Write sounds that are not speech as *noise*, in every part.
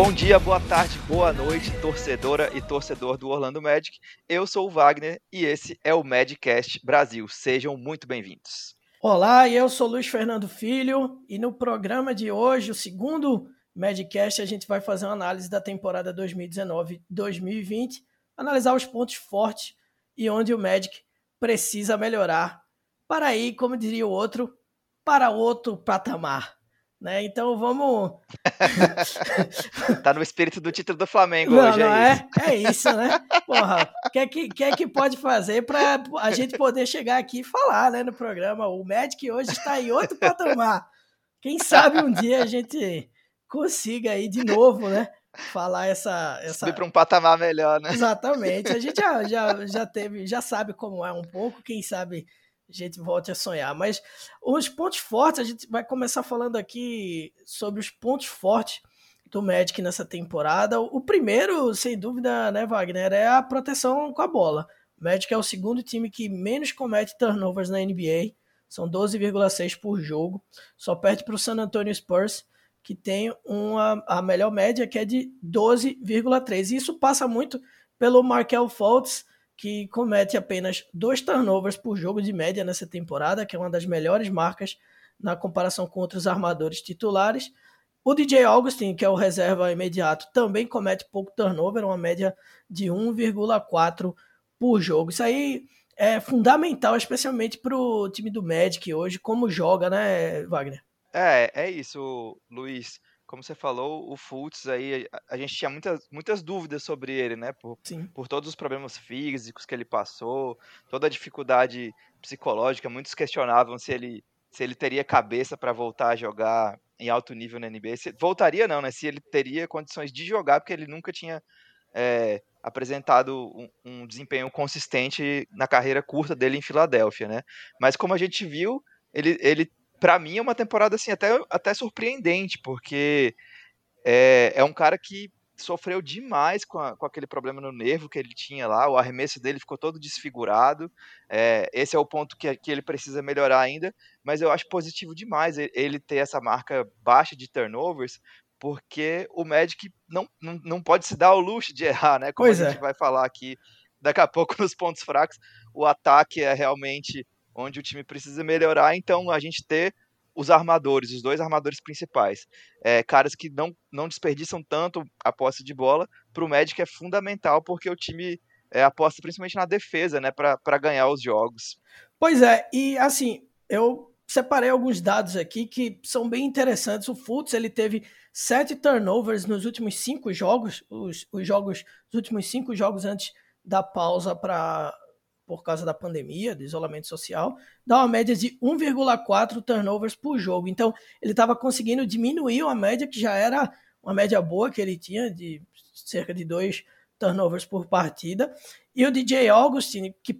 Bom dia, boa tarde, boa noite, torcedora e torcedor do Orlando Magic. Eu sou o Wagner e esse é o Madcast Brasil. Sejam muito bem-vindos. Olá, eu sou Luiz Fernando Filho e no programa de hoje, o segundo Madcast, a gente vai fazer uma análise da temporada 2019-2020, analisar os pontos fortes e onde o Magic precisa melhorar para ir, como diria o outro, para outro patamar. Né? Então vamos. *laughs* tá no espírito do título do Flamengo não, hoje. Não, é, é, isso. é isso, né? Porra, o que, é que, que é que pode fazer para a gente poder chegar aqui e falar né, no programa? O Magic hoje está em outro patamar. Quem sabe um dia a gente consiga aí de novo, né? Falar essa. essa... Subir para um patamar melhor, né? Exatamente. A gente já, já, já teve, já sabe como é um pouco, quem sabe a gente volte a sonhar. Mas os pontos fortes, a gente vai começar falando aqui sobre os pontos fortes do Magic nessa temporada. O primeiro, sem dúvida, né, Wagner, é a proteção com a bola. O Magic é o segundo time que menos comete turnovers na NBA. São 12,6 por jogo. Só perde para o San Antonio Spurs, que tem uma, a melhor média, que é de 12,3. E isso passa muito pelo Markel Fultz, que comete apenas dois turnovers por jogo de média nessa temporada, que é uma das melhores marcas na comparação com outros armadores titulares. O DJ Augustin, que é o reserva imediato, também comete pouco turnover, uma média de 1,4 por jogo. Isso aí é fundamental, especialmente para o time do Magic hoje, como joga, né, Wagner? É, é isso, Luiz como você falou, o Fultz aí, a, gente tinha muitas, muitas dúvidas sobre ele, né? Por, por todos os problemas físicos que ele passou, toda a dificuldade psicológica, muitos questionavam se ele, se ele teria cabeça para voltar a jogar em alto nível na NBA. Se, voltaria não, né? Se ele teria condições de jogar, porque ele nunca tinha é, apresentado um, um desempenho consistente na carreira curta dele em Filadélfia, né? Mas como a gente viu, ele, ele para mim é uma temporada assim até, até surpreendente, porque é, é um cara que sofreu demais com, a, com, aquele problema no nervo que ele tinha lá, o arremesso dele ficou todo desfigurado. É, esse é o ponto que, que ele precisa melhorar ainda, mas eu acho positivo demais ele ter essa marca baixa de turnovers, porque o Magic não, não, não pode se dar o luxo de *laughs* errar, né? Como pois a gente é. vai falar aqui daqui a pouco *laughs* nos pontos fracos, o ataque é realmente onde o time precisa melhorar, então a gente ter os armadores, os dois armadores principais, é, caras que não, não desperdiçam tanto a posse de bola, para o Magic é fundamental, porque o time é, aposta principalmente na defesa, né, para ganhar os jogos. Pois é, e assim, eu separei alguns dados aqui que são bem interessantes. O Fultz, ele teve sete turnovers nos últimos cinco jogos, os, os jogos, os últimos cinco jogos antes da pausa para por causa da pandemia, do isolamento social, dá uma média de 1,4 turnovers por jogo. Então, ele estava conseguindo diminuir uma média que já era uma média boa que ele tinha, de cerca de dois turnovers por partida. E o DJ Augustin, que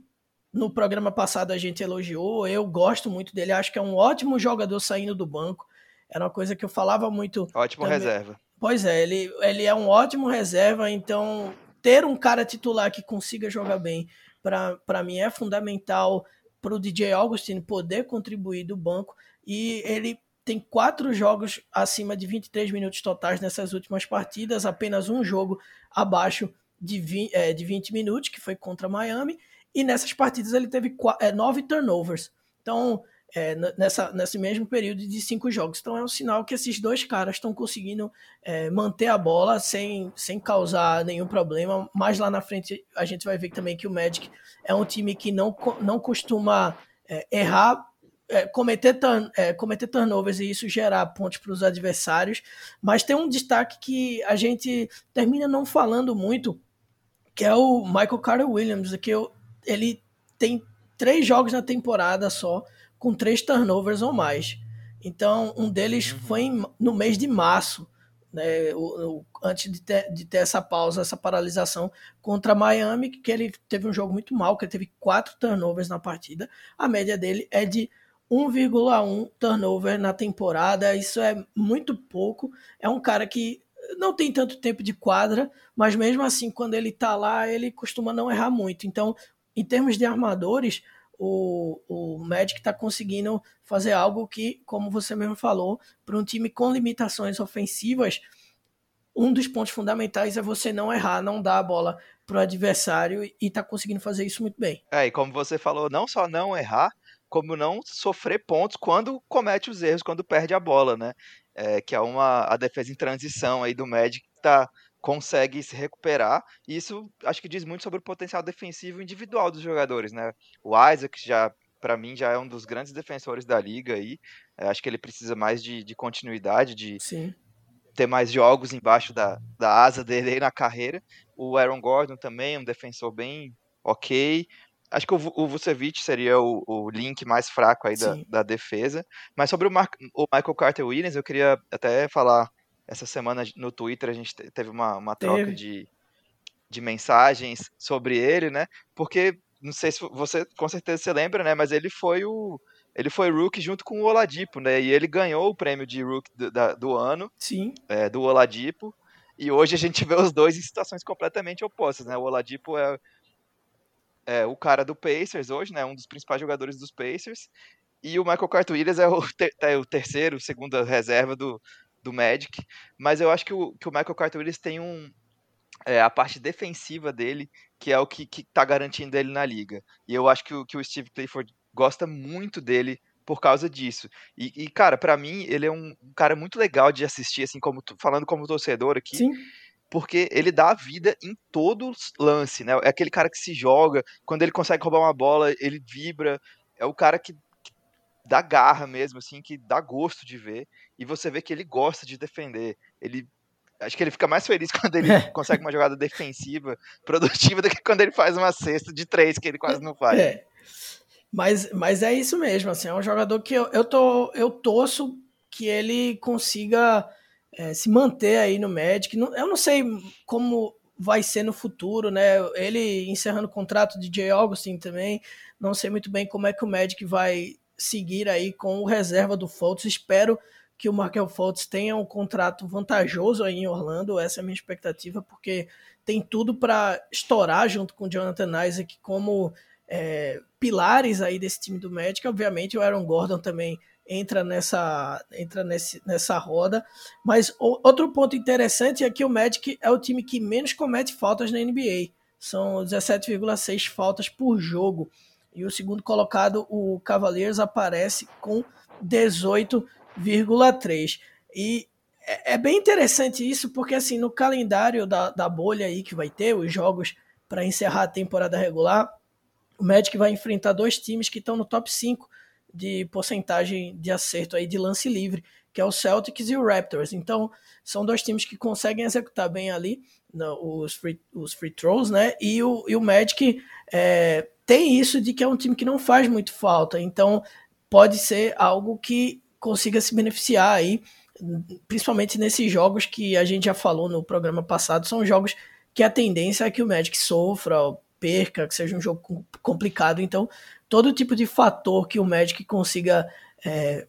no programa passado a gente elogiou, eu gosto muito dele, acho que é um ótimo jogador saindo do banco. Era uma coisa que eu falava muito. Ótimo também. reserva. Pois é, ele, ele é um ótimo reserva, então ter um cara titular que consiga jogar bem para mim é fundamental para o DJ Augustin poder contribuir do banco e ele tem quatro jogos acima de 23 minutos totais nessas últimas partidas, apenas um jogo abaixo de 20, é, de 20 minutos, que foi contra Miami, e nessas partidas ele teve é, nove turnovers. Então, é, nessa, nesse mesmo período de cinco jogos. Então é um sinal que esses dois caras estão conseguindo é, manter a bola sem, sem causar nenhum problema. Mas lá na frente a gente vai ver também que o Magic é um time que não, não costuma é, errar, é, cometer, turn, é, cometer turnovers e isso gerar pontos para os adversários. Mas tem um destaque que a gente termina não falando muito, que é o Michael Carter Williams, que eu, ele tem três jogos na temporada só com três turnovers ou mais. Então, um deles uhum. foi em, no mês de março, né, o, o, antes de ter, de ter, essa pausa, essa paralisação contra Miami, que ele teve um jogo muito mal, que ele teve quatro turnovers na partida. A média dele é de 1,1 turnover na temporada. Isso é muito pouco. É um cara que não tem tanto tempo de quadra, mas mesmo assim, quando ele tá lá, ele costuma não errar muito. Então, em termos de armadores, o, o Magic está conseguindo fazer algo que, como você mesmo falou, para um time com limitações ofensivas, um dos pontos fundamentais é você não errar, não dar a bola pro adversário e tá conseguindo fazer isso muito bem. É, e como você falou, não só não errar, como não sofrer pontos quando comete os erros, quando perde a bola, né? É, que é uma a defesa em transição aí do Magic que tá consegue se recuperar. E isso acho que diz muito sobre o potencial defensivo individual dos jogadores, né? O Isaac já para mim já é um dos grandes defensores da liga aí. É, acho que ele precisa mais de, de continuidade, de Sim. ter mais jogos embaixo da, da asa dele aí na carreira. O Aaron Gordon também, um defensor bem ok. Acho que o, o Vucevic seria o, o link mais fraco aí da, da, defesa. Mas sobre o, Mar, o Michael Carter Williams, eu queria até falar essa semana no Twitter a gente teve uma, uma troca de, de mensagens sobre ele, né? Porque não sei se você com certeza você lembra, né? Mas ele foi o ele foi rookie junto com o Oladipo, né? E ele ganhou o prêmio de rookie do, da, do ano, Sim. É, do Oladipo. E hoje a gente vê os dois em situações completamente opostas, né? O Oladipo é, é o cara do Pacers hoje, né? Um dos principais jogadores dos Pacers. E o Michael Carter Williams é o, ter, é o terceiro, segunda reserva do, do Magic. Mas eu acho que o, que o Michael Carter Williams tem um, é, a parte defensiva dele, que é o que, que tá garantindo ele na liga. E eu acho que o, que o Steve Clifford gosta muito dele por causa disso. E, e cara, para mim, ele é um, cara muito legal de assistir, assim, como falando como torcedor aqui. Sim. Porque ele dá a vida em todo lance, né? É aquele cara que se joga, quando ele consegue roubar uma bola, ele vibra. É o cara que dá garra mesmo, assim, que dá gosto de ver. E você vê que ele gosta de defender. Ele Acho que ele fica mais feliz *laughs* quando ele consegue uma jogada defensiva *laughs* produtiva do que quando ele faz uma cesta de três, que ele quase não faz. É. Mas, mas é isso mesmo, assim, é um jogador que eu, eu, tô, eu torço que ele consiga é, se manter aí no Magic. Eu não sei como vai ser no futuro, né? Ele encerrando o contrato de Jay Augustin também, não sei muito bem como é que o Magic vai seguir aí com o reserva do Fultz. Espero que o Markel Fultz tenha um contrato vantajoso aí em Orlando, essa é a minha expectativa, porque tem tudo para estourar junto com o Jonathan Isaac como é, pilares aí desse time do Magic. Obviamente o Aaron Gordon também entra nessa entra nesse, nessa roda, mas o, outro ponto interessante é que o Magic é o time que menos comete faltas na NBA. São 17,6 faltas por jogo. E o segundo colocado, o Cavaliers, aparece com 18 0,3. E é, é bem interessante isso, porque assim, no calendário da, da bolha aí que vai ter, os jogos para encerrar a temporada regular, o Magic vai enfrentar dois times que estão no top 5 de porcentagem de acerto aí de lance livre, que é o Celtics e o Raptors. Então, são dois times que conseguem executar bem ali no, os, free, os free throws, né? E o, e o Magic é, tem isso de que é um time que não faz muito falta. Então, pode ser algo que consiga se beneficiar aí, principalmente nesses jogos que a gente já falou no programa passado, são jogos que a tendência é que o Magic sofra, perca, que seja um jogo complicado. Então, todo tipo de fator que o Magic consiga é,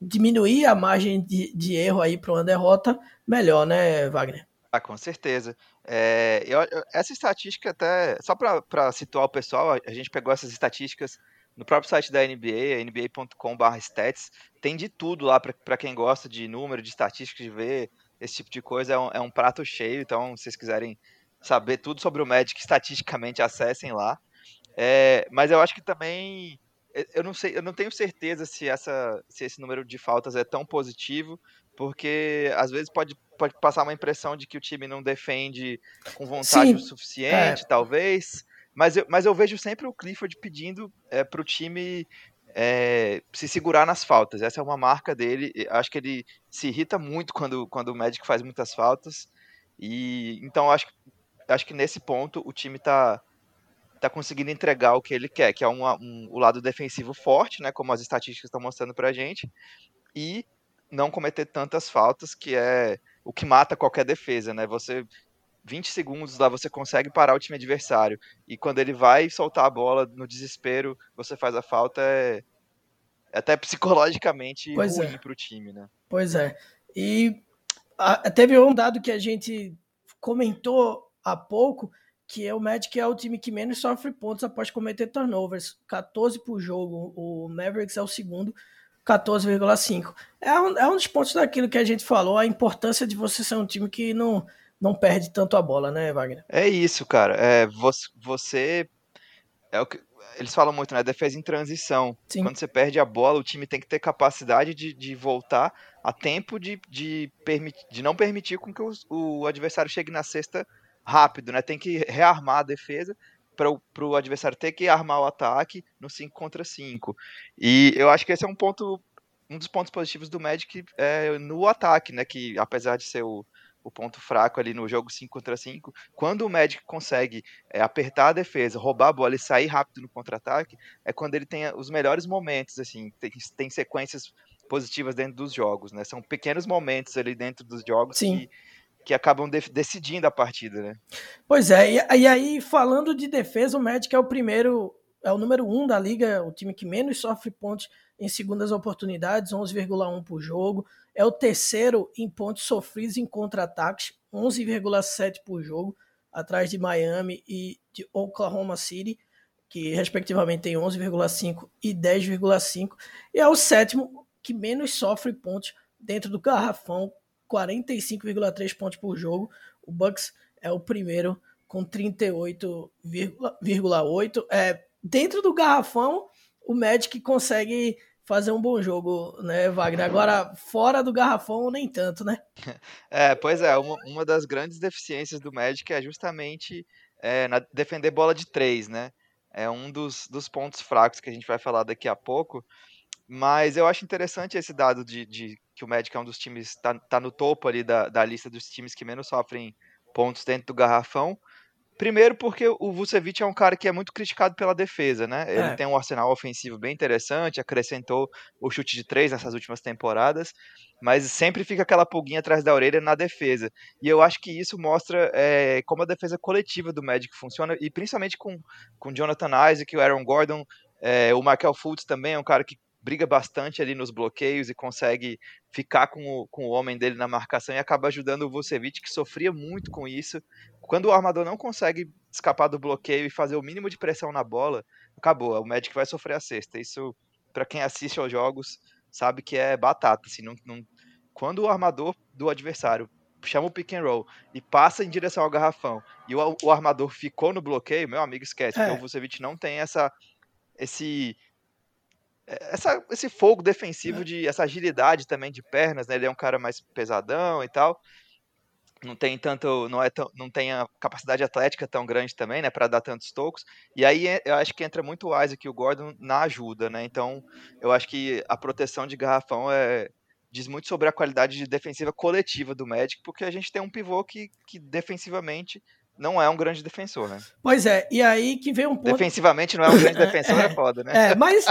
diminuir a margem de, de erro aí para uma derrota, melhor, né, Wagner? Ah, com certeza. É, eu, essa estatística até, só para situar o pessoal, a gente pegou essas estatísticas no próprio site da NBA, nba.com/stats, tem de tudo lá para quem gosta de número, de estatísticas, de ver esse tipo de coisa. É um, é um, prato cheio, então se vocês quiserem saber tudo sobre o Magic, estatisticamente acessem lá. É, mas eu acho que também eu não sei, eu não tenho certeza se essa se esse número de faltas é tão positivo, porque às vezes pode, pode passar uma impressão de que o time não defende com vontade Sim, o suficiente, é. talvez. Mas eu, mas eu vejo sempre o Clifford pedindo é, para o time é, se segurar nas faltas. Essa é uma marca dele. Acho que ele se irrita muito quando, quando o Magic faz muitas faltas. E então acho, acho que nesse ponto o time está tá conseguindo entregar o que ele quer, que é um, um, o lado defensivo forte, né, como as estatísticas estão mostrando para a gente, e não cometer tantas faltas, que é o que mata qualquer defesa, né? Você 20 segundos lá você consegue parar o time adversário. E quando ele vai soltar a bola no desespero, você faz a falta, é, é até *laughs* psicologicamente pois ruim é. para o time, né? Pois é. E a, teve um dado que a gente comentou há pouco, que é o Magic é o time que menos sofre pontos após cometer turnovers, 14 por jogo. O Mavericks é o segundo 14,5. É um, é um dos pontos daquilo que a gente falou, a importância de você ser um time que não, não perde tanto a bola, né, Wagner? É isso, cara. É, você, você é o que eles falam muito, né? Defesa em transição. Sim. Quando você perde a bola, o time tem que ter capacidade de, de voltar a tempo de, de, permitir, de não permitir com que o, o adversário chegue na cesta rápido, né? Tem que rearmar a defesa para o adversário ter que armar o ataque no 5 contra 5. E eu acho que esse é um ponto, um dos pontos positivos do Magic é, no ataque, né? Que apesar de ser o, o ponto fraco ali no jogo 5 contra 5. Quando o Magic consegue é, apertar a defesa, roubar a bola e sair rápido no contra-ataque, é quando ele tem os melhores momentos, assim, tem, tem sequências positivas dentro dos jogos, né? São pequenos momentos ali dentro dos jogos Sim. que que acabam de decidindo a partida, né? Pois é, e, e, aí falando de defesa, o Magic é o primeiro, é o número um da liga, o time que menos sofre pontos em segundas oportunidades, 11,1 por jogo. É o terceiro em pontos sofridos em contra-ataques, 11,7 por jogo, atrás de Miami e de Oklahoma City, que respectivamente tem 11,5 e 10,5. E é o sétimo que menos sofre pontos dentro do garrafão, 45,3 pontos por jogo. O Bucks é o primeiro com 38,8. É, dentro do garrafão, o Magic consegue fazer um bom jogo, né, Wagner? Agora, fora do garrafão, nem tanto, né? *laughs* É, pois é, uma, uma das grandes deficiências do Magic é justamente é, na, defender bola de três, né? É um dos, dos pontos fracos que a gente vai falar daqui a pouco. Mas eu acho interessante esse dado de, de que o Magic é um dos times, tá, tá no topo ali da, da lista dos times que menos sofrem pontos dentro do garrafão. Primeiro porque o Vucevic é um cara que é muito criticado pela defesa, né? Ele é. tem um arsenal ofensivo bem interessante, acrescentou o chute de três nessas últimas temporadas, mas sempre fica aquela pulguinha atrás da orelha na defesa. E eu acho que isso mostra é, como a defesa coletiva do Magic funciona, e principalmente com, com Jonathan Isaac, o Aaron Gordon, é, o Michael Fultz também é um cara que briga bastante ali nos bloqueios e consegue ficar com o, com o homem dele na marcação e acaba ajudando o Vucevic, que sofria muito com isso. Quando o armador não consegue escapar do bloqueio e fazer o mínimo de pressão na bola, acabou. O Magic vai sofrer a cesta. Isso, para quem assiste aos jogos, sabe que é batata. Assim, não, não... Quando o armador do adversário chama o pick and roll e passa em direção ao garrafão e o, o armador ficou no bloqueio, meu amigo, esquece. É. Porque o Vucevic não tem essa, esse essa, esse fogo defensivo, de essa agilidade também de pernas, né? Ele é um cara mais pesadão e tal. Não tem tanto, não é tão, não tem a capacidade atlética tão grande também, né, para dar tantos tocos. E aí é, eu acho que entra muito o Isaac e o Gordon na ajuda, né? Então, eu acho que a proteção de garrafão é diz muito sobre a qualidade de defensiva coletiva do Magic, porque a gente tem um pivô que, que defensivamente não é um grande defensor, né? Pois é, e aí que vem um ponto. Defensivamente não é um grande *laughs* defensor, é, é foda, né? É, mas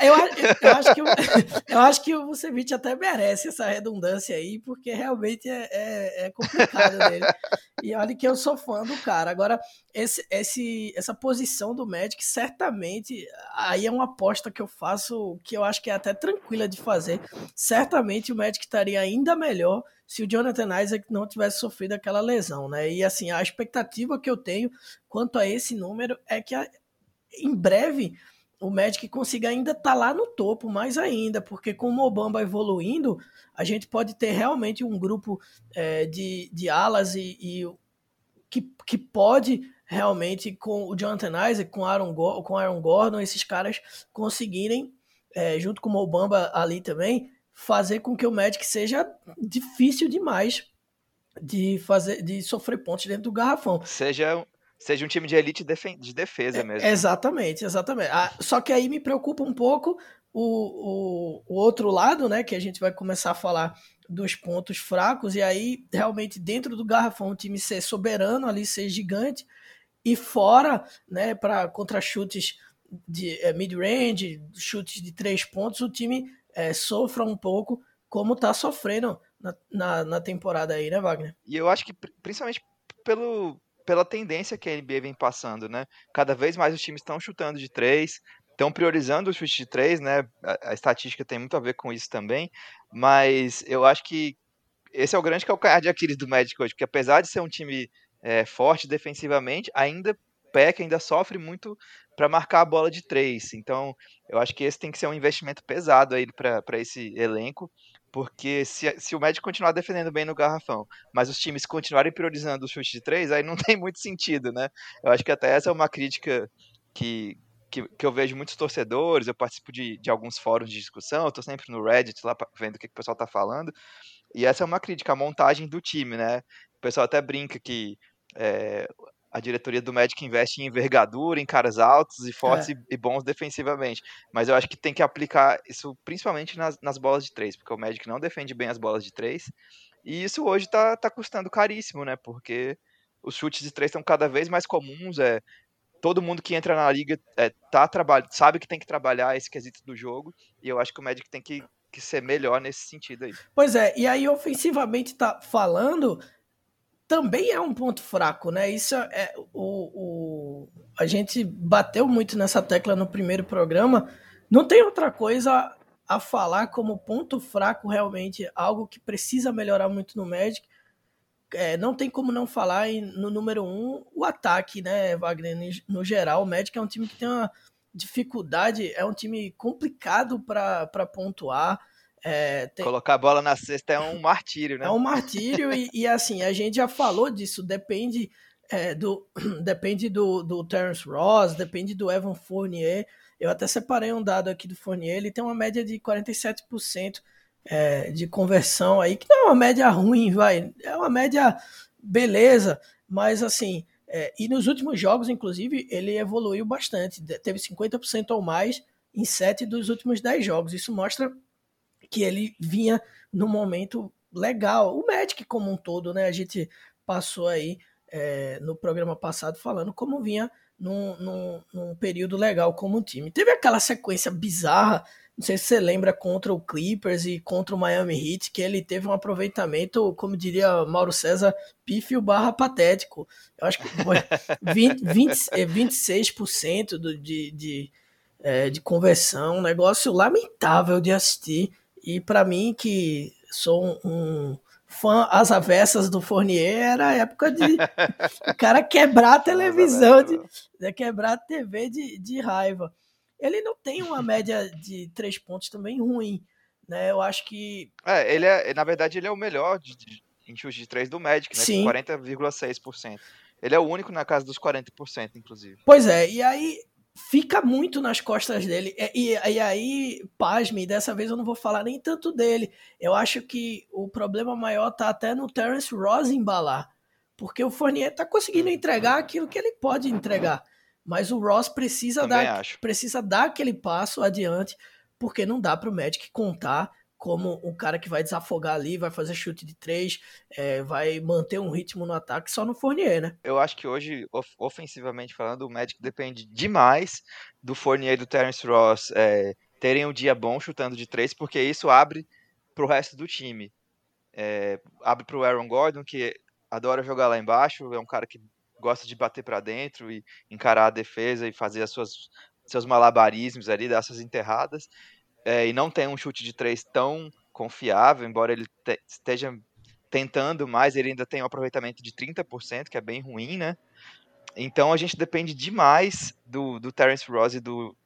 eu, eu, acho que, *laughs* eu acho que o Vucevic até merece essa redundância aí, porque realmente é, é, é complicado dele. E olha que eu sou fã do cara. Agora, esse, esse, essa posição do Magic, certamente, aí é uma aposta que eu faço, que eu acho que é até tranquila de fazer. Certamente o Magic estaria ainda melhor se o Jonathan Isaac não tivesse sofrido aquela lesão, né? E assim, a expectativa que eu tenho quanto a esse número é que em breve o Magic consiga ainda estar tá lá no topo, mais ainda, porque com o Mobamba evoluindo, a gente pode ter realmente um grupo é, de, de alas e, e, que, que pode realmente, com o Jonathan Isaac, com Aaron, com Aaron Gordon, esses caras conseguirem, é, junto com o Mobamba ali também, fazer com que o Magic seja difícil demais de fazer de sofrer pontos dentro do garrafão. Seja seja um time de elite de defesa é, mesmo. É, exatamente, exatamente. Ah, só que aí me preocupa um pouco o, o, o, outro lado, né? Que a gente vai começar a falar dos pontos fracos, e aí realmente dentro do garrafão o time ser soberano ali, ser gigante, e fora, né, para contra chutes de é, mid-range, chutes de três pontos, o time é, sofra um pouco como está sofrendo na, na, na, temporada aí, né, Wagner? E eu acho que principalmente pelo, pela tendência que a NBA vem passando, né? Cada vez mais os times estão chutando de três, estão priorizando o chute de três, né? A, a, estatística tem muito a ver com isso também, mas eu acho que esse é o grande calcanhar de Aquiles do Magic hoje, porque apesar de ser um time é, forte defensivamente, ainda PEC ainda sofre muito para marcar a bola de três. Então, eu acho que esse tem que ser um investimento pesado aí para esse elenco, porque se, se o Magic continuar defendendo bem no garrafão, mas os times continuarem priorizando o chute de três, aí não *laughs* tem muito sentido, né? Eu acho que até essa é uma crítica que, que, que eu vejo muitos torcedores, eu participo de, de alguns fóruns de discussão, eu tô sempre no Reddit lá vendo o que, que o pessoal tá falando, e essa é uma crítica, a montagem do time, né? O pessoal até brinca que é, a diretoria do Magic investe em envergadura, em caras altos e fortes é. e, e, bons defensivamente. Mas eu acho que tem que aplicar isso principalmente nas, nas, bolas de três, porque o Magic não defende bem as bolas de três. E isso hoje tá, tá custando caríssimo, né? Porque os chutes de três estão cada vez mais comuns. É, todo mundo que entra na liga é, tá sabe que tem que trabalhar esse quesito do jogo. E eu acho que o Magic tem que, que ser melhor nesse sentido aí. Pois é, e aí ofensivamente tá falando também é um ponto fraco, né? Isso é o, o, a gente bateu muito nessa tecla no primeiro programa. Não tem outra coisa a falar como ponto fraco realmente, algo que precisa melhorar muito no Magic. É, não tem como não falar em, no número um o ataque, né, Wagner? No geral, o Magic é um time que tem uma dificuldade, é um time complicado para pontuar. É, tem... Colocar a bola na cesta é um martírio, né? É um martírio e, e assim, a gente já falou disso, depende é, do, *clears throat* depende do, do Terence Ross, depende do Evan Fournier. Eu até separei um dado aqui do Fournier, ele tem uma média de 47% é, de conversão aí, que não é uma média ruim, vai, é uma média beleza, mas assim, é, e nos últimos jogos, inclusive, ele evoluiu bastante, teve 50% ou mais em 7 dos últimos 10 jogos. Isso mostra que ele vinha num momento legal. O Magic como um todo, né? A gente passou aí é, no programa passado falando como vinha num, num, num, período legal como time. Teve aquela sequência bizarra, não sei se você lembra, contra o Clippers e contra o Miami Heat, que ele teve um aproveitamento, como diria Mauro César, pífio barra patético. Eu acho que foi 20, 20, 26% do, de, de, é, de conversão, um negócio lamentável de assistir. E para mim, que sou um, fã às avessas do Fournier, era a época de *laughs* o cara quebrar a televisão, de, de quebrar a TV de, de raiva. Ele não tem uma média de três pontos também ruim, né? Eu acho que. É, ele é, na verdade, ele é o melhor de, de, em chute de três do Magic, né? Sim. 40,6%. Ele é o único na casa dos 40%, inclusive. Pois é, e aí fica muito nas costas dele. E, e, e, aí, pasme, dessa vez eu não vou falar nem tanto dele. Eu acho que o problema maior tá até no Terence Ross embalar. Porque o Fournier tá conseguindo entregar aquilo que ele pode entregar. Mas o Ross precisa dar, precisa dar aquele passo adiante, porque não dá para o Magic contar como um cara que vai desafogar ali, vai fazer chute de três, é, vai manter um ritmo no ataque só no Fournier, né? Eu acho que hoje, of ofensivamente falando, o Magic depende demais do Fournier e do Terence Ross é, terem um dia bom chutando de três, porque isso abre para o resto do time. É, abre para o Aaron Gordon, que adora jogar lá embaixo, é um cara que gosta de bater para dentro e encarar a defesa e fazer as suas seus malabarismos ali, dar suas enterradas é, e não tem um chute de três tão confiável, embora ele te, esteja tentando mais, ele ainda tem um aproveitamento de 30%, que é bem ruim, né? Então a gente depende demais do, do Terence Ross e do,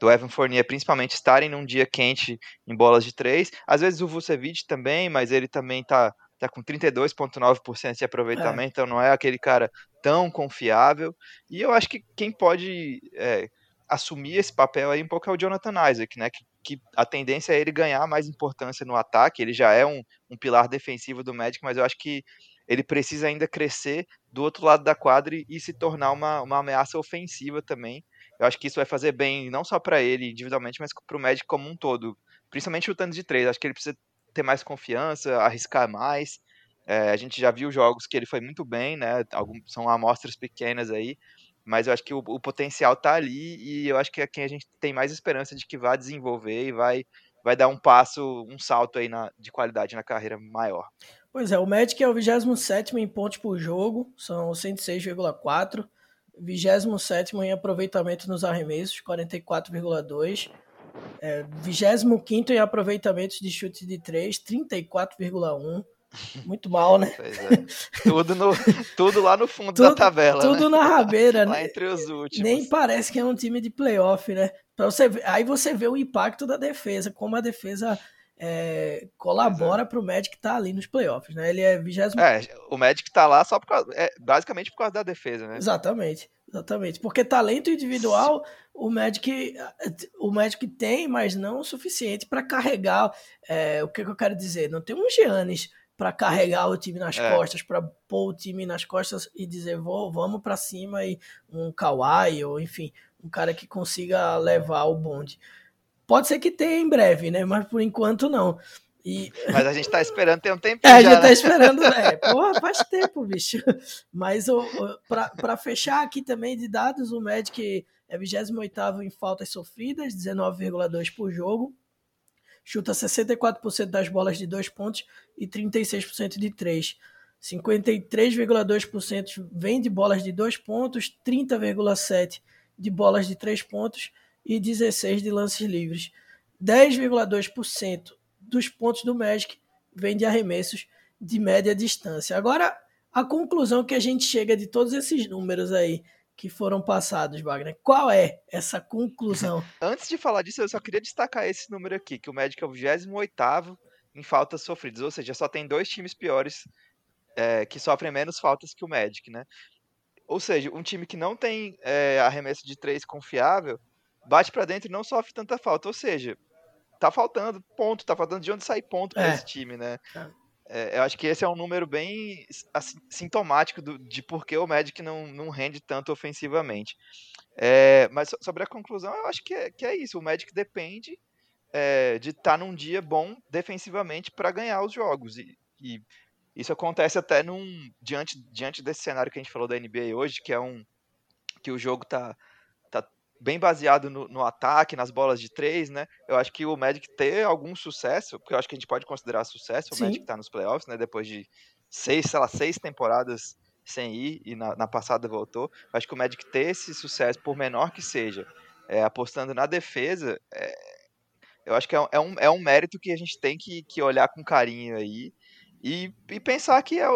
do Evan Fournier, principalmente estarem num dia quente em bolas de três. Às vezes o Vucevic também, mas ele também tá, tá com 32,9% de aproveitamento, é. então não é aquele cara tão confiável. E eu acho que quem pode é, assumir esse papel aí um pouco é o Jonathan Isaac, né? Que que a tendência é ele ganhar mais importância no ataque. Ele já é um, um pilar defensivo do Magic, mas eu acho que ele precisa ainda crescer do outro lado da quadra e, se tornar uma, uma ameaça ofensiva também. Eu acho que isso vai fazer bem não só para ele individualmente, mas para o Magic como um todo, principalmente chutando de três. Acho que ele precisa ter mais confiança, arriscar mais. É, a gente já viu jogos que ele foi muito bem, né? Alguns, são amostras pequenas aí, mas eu acho que o, o potencial está ali e eu acho que é quem a gente tem mais esperança de que vai desenvolver e vai, vai dar um passo, um salto aí na, de qualidade na carreira maior. Pois é, o Magic é o 27 em pontos por jogo, são 106,4. 27 em aproveitamento nos arremessos, 44,2. É, 25 em aproveitamentos de chute de 3, 34,1. Muito mal, né? É. Tudo, no, tudo lá no fundo tudo, da tabela. Tudo né? na rabeira, né? entre os últimos. Nem parece que é um time de playoff, né? Pra você ver, aí você vê o impacto da defesa, como a defesa é, colabora para o Magic estar tá ali nos playoffs, né? Ele é vigésimo. É, o Magic tá lá só por causa, é, basicamente por causa da defesa, né? Exatamente, exatamente. Porque talento individual o Magic, o Magic tem, mas não o suficiente para carregar. É, o que, que, eu quero dizer? Não tem um Giannis para carregar o time nas é. costas, para pôr o time nas costas e dizer Vou, vamos para cima e um Kawhi ou enfim um cara que consiga levar o bonde. Pode ser que tenha em breve, né? Mas por enquanto não. E... *laughs* Mas a gente tá esperando ter um *laughs* tempo. É, a gente já, tá né? esperando, *laughs* é. Porra, faz tempo, bicho. Mas para fechar aqui também de dados, o Magic é 28 em faltas sofridas, 19,2 por jogo. Chuta 64% das bolas de dois pontos e 36% de três. 53,2% vem de bolas de dois pontos, 30,7% de bolas de três pontos e 16 de lances livres. 10,2% dos pontos do Magic vem de arremessos de média distância. Agora, a conclusão que a gente chega de todos esses números aí que foram passados, Wagner, qual é essa conclusão? *laughs* Antes de falar disso, eu só queria destacar esse número aqui, que o Magic é o 28º em faltas sofridas, ou seja, só tem dois times piores é, que sofrem menos faltas que o Magic, né? Ou seja, um time que não tem é, arremesso de três confiável bate para dentro e não sofre tanta falta. Ou seja, tá faltando ponto, tá faltando de onde sair ponto para é. esse time, né? É. eu acho que esse é um número bem assim, sintomático do, de por que o Magic não, não rende tanto ofensivamente. É, mas sobre a conclusão, eu acho que é, que é isso. O Magic depende é, de estar tá num dia bom defensivamente para ganhar os jogos. E, e, isso acontece até num diante, diante desse cenário que a gente falou da NBA hoje, que é um que o jogo tá bem baseado no, no, ataque, nas bolas de três, né? Eu acho que o Magic ter algum sucesso, porque eu acho que a gente pode considerar sucesso o Sim. Magic tá nos playoffs, né? Depois de seis, sei lá, seis temporadas sem ir e na, na passada voltou. Eu acho que o Magic ter esse sucesso, por menor que seja, é, apostando na defesa, é, eu acho que é, é, um, é um mérito que a gente tem que, que olhar com carinho aí e, e pensar que é,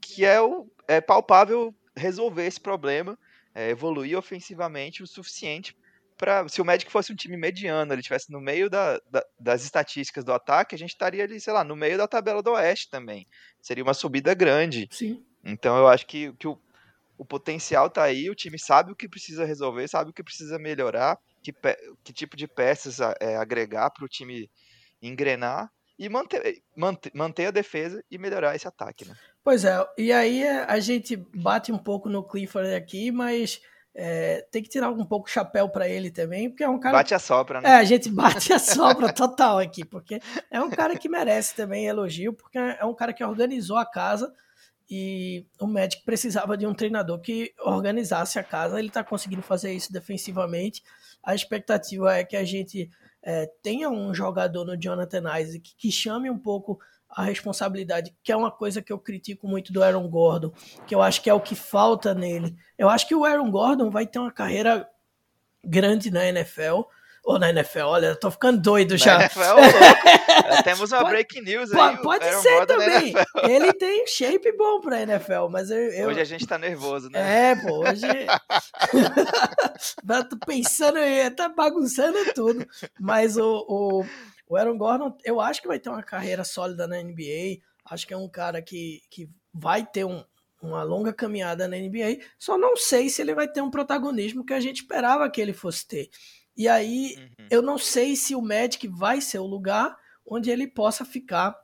que é, o, é palpável resolver esse problema é, evoluir ofensivamente o suficiente para se o Magic fosse um time mediano, ele estivesse no meio da, da, das estatísticas do ataque, a gente estaria ali, sei lá, no meio da tabela do Oeste também. Seria uma subida grande. Sim. Então eu acho que, que o, o potencial está aí, o time sabe o que precisa resolver, sabe o que precisa melhorar, que, que tipo de peças é, agregar para o time engrenar e manter, manter, manter a defesa e melhorar esse ataque, né? Pois é, e aí é, a gente bate um pouco no Clifford aqui, mas é, tem que tirar um pouco o chapéu para ele também, porque é um cara. Bate a sopra, né? É, a gente bate a sopra total aqui, porque é um cara que merece também elogio, porque é um cara que organizou a casa e o Magic precisava de um treinador que organizasse a casa. Ele está conseguindo fazer isso defensivamente. A expectativa é que a gente é, tenha um jogador no Jonathan Isaac que chame um pouco a responsabilidade, que é uma coisa que eu critico muito do Aaron Gordon, que eu acho que é o que falta nele. Eu acho que o Aaron Gordon vai ter uma carreira grande na NFL, ou na NFL, olha, eu tô ficando doido já. NFL, *laughs* louco. Temos uma pode, breaking news aí. Pode ser também. Ele tem shape bom pra NFL, mas eu, eu, Hoje a gente tá nervoso, né? É, pô, hoje. *laughs* tô pensando, tá bagunçando tudo. Mas o, o, o Aaron Gordon, eu acho que vai ter uma carreira sólida na NBA. Acho que é um cara que, que vai ter um, uma longa caminhada na NBA. Só não sei se ele vai ter um protagonismo que a gente esperava que ele fosse ter. E aí, uhum. eu não sei se o Magic vai ser o lugar onde ele possa ficar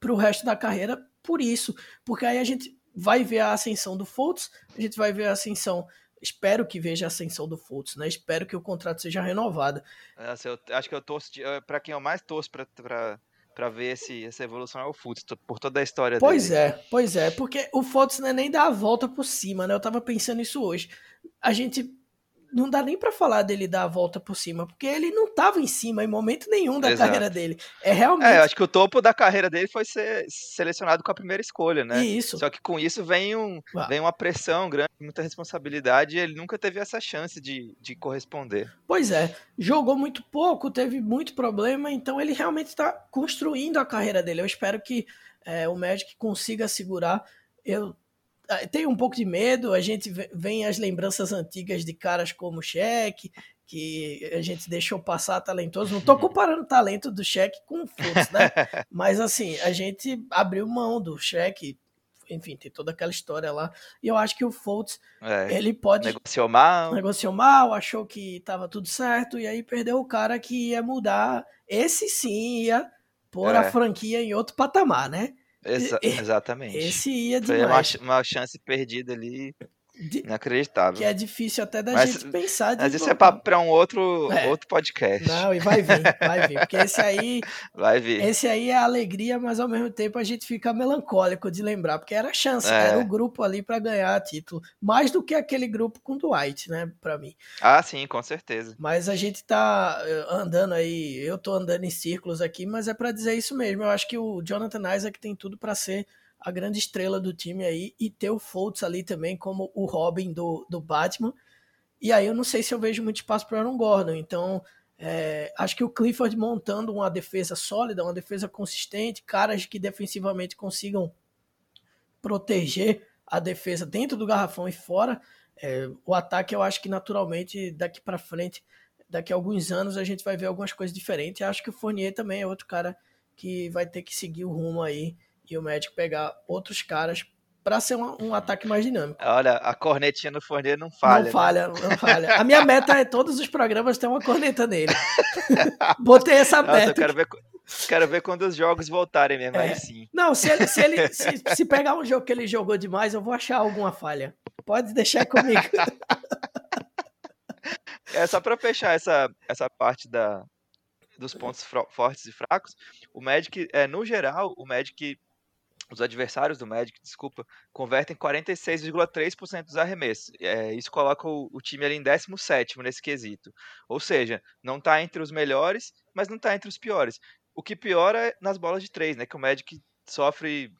para o resto da carreira por isso. Porque aí a gente vai ver a ascensão do Fultz, a gente vai ver a ascensão. Espero que veja a ascensão do Fultz, né? Espero que o contrato seja renovado. Nossa, eu acho que eu torço. Para quem eu mais torço para para ver esse, essa evolução é o Fultz, por toda a história pois dele. Pois é, pois é, porque o Fultz não é nem dar a volta por cima, né? Eu tava pensando isso hoje. A gente não dá nem para falar dele dar a volta por cima, porque ele não tava em cima em momento nenhum da Exato. carreira dele. É realmente. É, acho que o topo da carreira dele foi ser selecionado com a primeira escolha, né? Isso. Só que com isso vem, um, vem uma pressão grande, muita responsabilidade, e ele nunca teve essa chance de, de corresponder. Pois é, jogou muito pouco, teve muito problema, então ele realmente está construindo a carreira dele. Eu espero que é, o Magic consiga segurar. Eu ah, tem um pouco de medo, a gente vem as lembranças antigas de caras como o Shaq, que a gente deixou passar talentoso. Não estou uhum. comparando o talento do Shaq com o Fultz, né? *laughs* Mas assim, a gente abriu mão do Shaq, enfim, tem toda aquela história lá. E eu acho que o Fultz, é, ele pode... Negociou mal. Negociou mal, achou que estava tudo certo, e aí perdeu o cara que ia mudar. Esse sim ia pôr é. a franquia em outro patamar, né? Exa exatamente. Esse ia demais. Foi uma, uma chance perdida ali de, Inacreditável. Que é difícil até da mas, gente pensar Mas isso é papo pra um outro, é. outro podcast. Não, e vai vir, *laughs* vai vir. Porque esse aí. Vai vir. Esse aí é alegria, mas ao mesmo tempo a gente fica melancólico de lembrar, porque era a chance, é. era o grupo ali para ganhar título. Mais do que aquele grupo com o Dwight, né? Pra mim. Ah, sim, com certeza. Mas a gente tá eh, andando aí, eu tô andando em círculos aqui, mas é para dizer isso mesmo. Eu acho que o Jonathan Isaac tem tudo para ser a grande estrela do time aí, e ter o Fultz ali também como o Robin do, do Batman. E aí eu não sei se eu vejo muito espaço para Aaron Gordon. Então, é, acho que o Clifford montando uma defesa sólida, uma defesa consistente, caras que defensivamente consigam proteger a defesa dentro do garrafão e fora. É, o ataque eu acho que naturalmente daqui para frente, daqui a alguns anos a gente vai ver algumas coisas diferentes. acho que o Fournier também é outro cara que vai ter que seguir o rumo aí e o Magic pegar outros caras para ser um, um, ataque mais dinâmico. Olha, a cornetinha no Forneiro não falha. Não né? falha, não falha. A minha meta é todos os programas ter uma corneta nele. *laughs* Botei essa Nossa, meta. Eu quero ver, quero ver quando os jogos voltarem mesmo, é. sim. Não, se, ele, se, ele, *laughs* se, se pegar um jogo que ele jogou demais, eu vou achar alguma falha. Pode deixar comigo. *laughs* É só para fechar essa, essa parte da, dos pontos fortes e fracos. O Magic, é, no geral, o Magic os adversários do Magic, desculpa, convertem 46,3% dos arremessos. É, isso coloca o, o, time ali em 17 nesse quesito. Ou seja, não está entre os melhores, mas não está entre os piores. O que piora é nas bolas de 3, né? Que o Magic sofre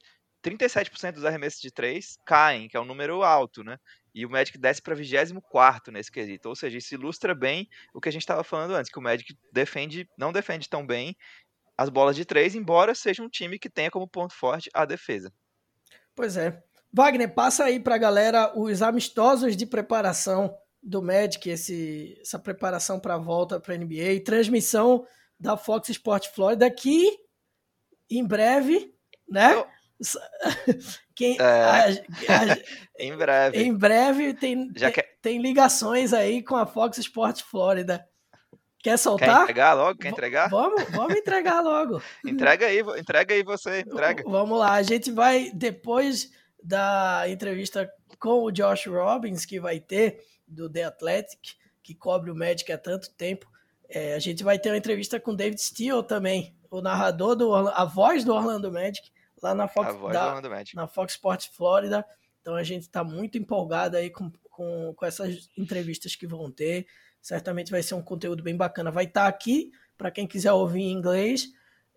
37% dos arremessos de 3 caem, que é um número alto, né? E o Magic desce para 24 nesse quesito. Ou seja, isso ilustra bem o que a gente estava falando antes, que o Magic defende, não defende tão bem as bolas de três, embora seja um time que tenha como ponto forte a defesa. Pois é. Wagner, passa aí para a galera os amistosos de preparação do Magic, esse, essa preparação para a volta para a NBA, transmissão da Fox Sport Florida, que em breve, né? Eu... *laughs* Quem, é, a, a, *laughs* em breve. Em breve tem, tem, tem ligações aí com a Fox Sport Florida. Quer soltar? Quer entregar logo? Quer entregar? Vamos, vamos entregar logo. *laughs* entrega aí, entrega aí você, entrega. Vamos lá, a gente vai, depois da entrevista com o Josh Robbins, que vai ter, do The Athletic, que cobre o Magic há tanto tempo, é, a gente vai ter uma entrevista com David Steele também, o narrador, do, a voz do Orlando Magic, lá na Fox, da, na Fox Sports Florida. Então a gente está muito empolgado aí com, com, com essas entrevistas que vão ter. Certamente vai ser um conteúdo bem bacana. Vai estar tá aqui para quem quiser ouvir em inglês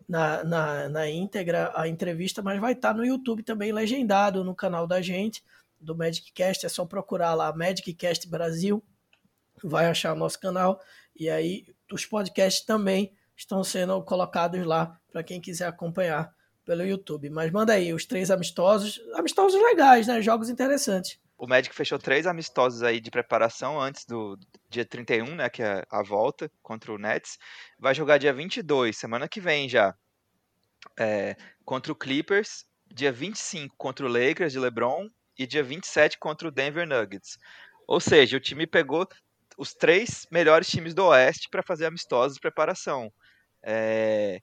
na, na, na íntegra a entrevista, mas vai estar tá no YouTube também legendado no canal da gente, do Magic Cast. É só procurar lá Magic Cast Brasil, vai achar o nosso canal. E aí os podcasts também estão sendo colocados lá para quem quiser acompanhar pelo YouTube. Mas manda aí os três amistosos, amistosos legais, né? Jogos interessantes o Magic fechou três amistosos aí de preparação antes do dia 31, né, que é a volta contra o Nets. Vai jogar dia 22, semana que vem já, é, contra o Clippers, dia 25 contra o Lakers de LeBron e dia 27 contra o Denver Nuggets. Ou seja, o time pegou os três melhores times do Oeste para fazer amistosos de preparação. É,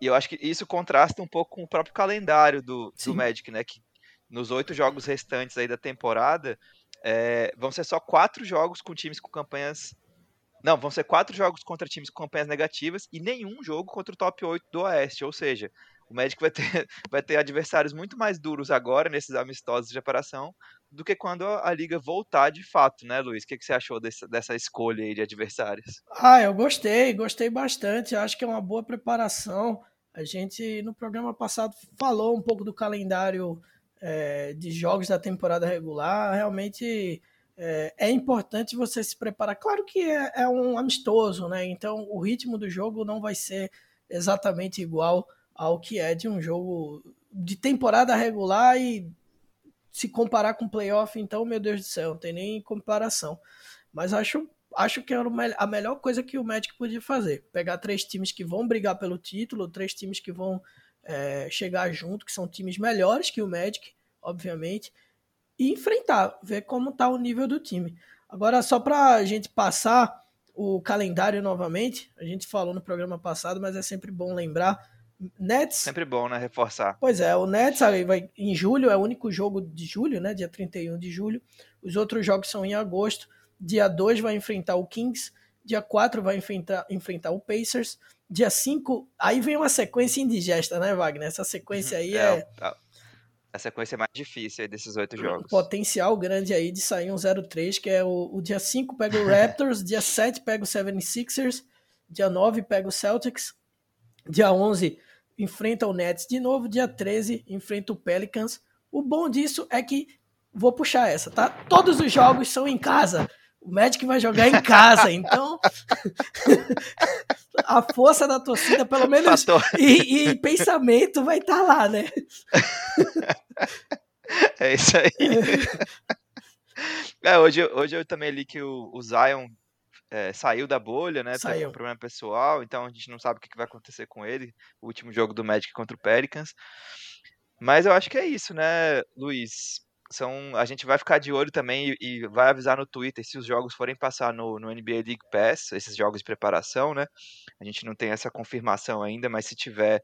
e eu acho que isso contrasta um pouco com o próprio calendário do, do Magic, né? Que nos oito jogos restantes aí da temporada, é, vão ser só quatro jogos com times com campanhas. Não, vão ser quatro jogos contra times com campanhas negativas e nenhum jogo contra o top 8 do Oeste. Ou seja, o Magic vai ter, *laughs* vai ter adversários muito mais duros agora, nesses amistosos de preparação, do que quando a, a liga voltar de fato, né, Luiz? O que, que você achou desse, dessa escolha aí de adversários? Ah, eu gostei, gostei bastante. Acho que é uma boa preparação. A gente, no programa passado, falou um pouco do calendário é, de jogos da temporada regular. Realmente é, é, importante você se preparar. Claro que é, é, um amistoso, né? Então o ritmo do jogo não vai ser exatamente igual ao que é de um jogo de temporada regular e se comparar com playoff, então, meu Deus do céu, não tem nem comparação. Mas acho, acho que era a melhor coisa que o Magic podia fazer. Pegar três times que vão brigar pelo título, três times que vão é, chegar junto, que são times melhores que o Magic, obviamente, e enfrentar, ver como está o nível do time. Agora, só para a gente passar o calendário novamente, a gente falou no programa passado, mas é sempre bom lembrar. Nets. Sempre bom, né? Reforçar. Pois é, o Nets aí vai em julho, é o único jogo de julho, né? Dia 31 de julho. Os outros jogos são em agosto. Dia 2 vai enfrentar o Kings. Dia 4 vai enfrentar, enfrentar o Pacers. Dia 5, aí vem uma sequência indigesta, né, Wagner? Essa sequência aí é. é a sequência mais difícil desses oito jogos. Potencial grande aí de sair um 0-3, que é o, o dia 5 pega o *laughs* Raptors, dia 7 pega o 76ers, dia 9 pega o Celtics, dia 11 enfrenta o Nets de novo, dia 13 enfrenta o Pelicans. O bom disso é que, vou puxar essa, tá? Todos os jogos são em casa. O Magic vai jogar em casa, então *laughs* a força da torcida, pelo menos, e, e, pensamento vai estar tá lá, né? *laughs* É isso aí. É, hoje, hoje eu também li que o, o Zion é, saiu da bolha, né? Saiu. Teve um problema pessoal, então a gente não sabe o que, que vai acontecer com ele. O último jogo do Magic contra o Pelicans. Mas eu acho que é isso, né, Luiz? São, a gente vai ficar de olho também e, e vai avisar no Twitter se os jogos forem passar no, no NBA League Pass, esses jogos de preparação, né? A gente não tem essa confirmação ainda, mas se tiver,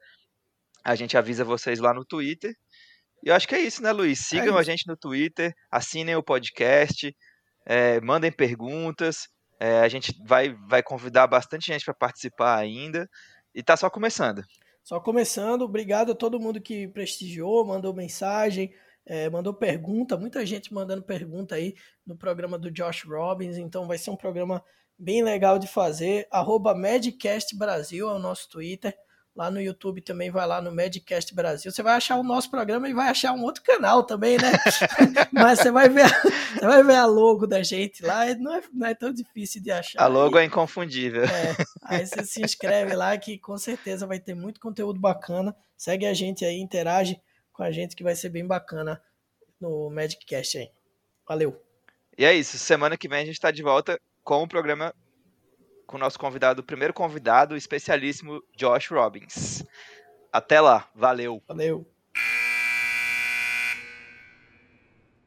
a gente avisa vocês lá no Twitter. E eu acho que é isso, né, Luiz? É Sigam é a gente no Twitter, assinem o podcast, é, mandem perguntas. É, a gente vai, vai convidar bastante gente para participar ainda. E tá só começando. Só começando. Obrigado a todo mundo que prestigiou, mandou mensagem, é, mandou pergunta. Muita gente mandando pergunta aí no programa do Josh Robbins. Então vai ser um programa bem legal de fazer. Arroba Medcast Brasil é o nosso Twitter. Lá no YouTube também vai lá no Medcast Brasil. Você vai achar o nosso programa e vai achar um outro canal também, né? *laughs* Mas você vai ver, a, você vai ver a logo da gente lá. Não é, não é tão difícil de achar. A logo é inconfundível. É, aí você se inscreve lá que com certeza vai ter muito conteúdo bacana. Segue a gente aí, interage com a gente que vai ser bem bacana no Magiccast aí. Valeu. E é isso. Semana que vem a gente está de volta com o programa com o nosso convidado, o primeiro convidado, especialíssimo Josh Robbins. Até lá, valeu. Valeu.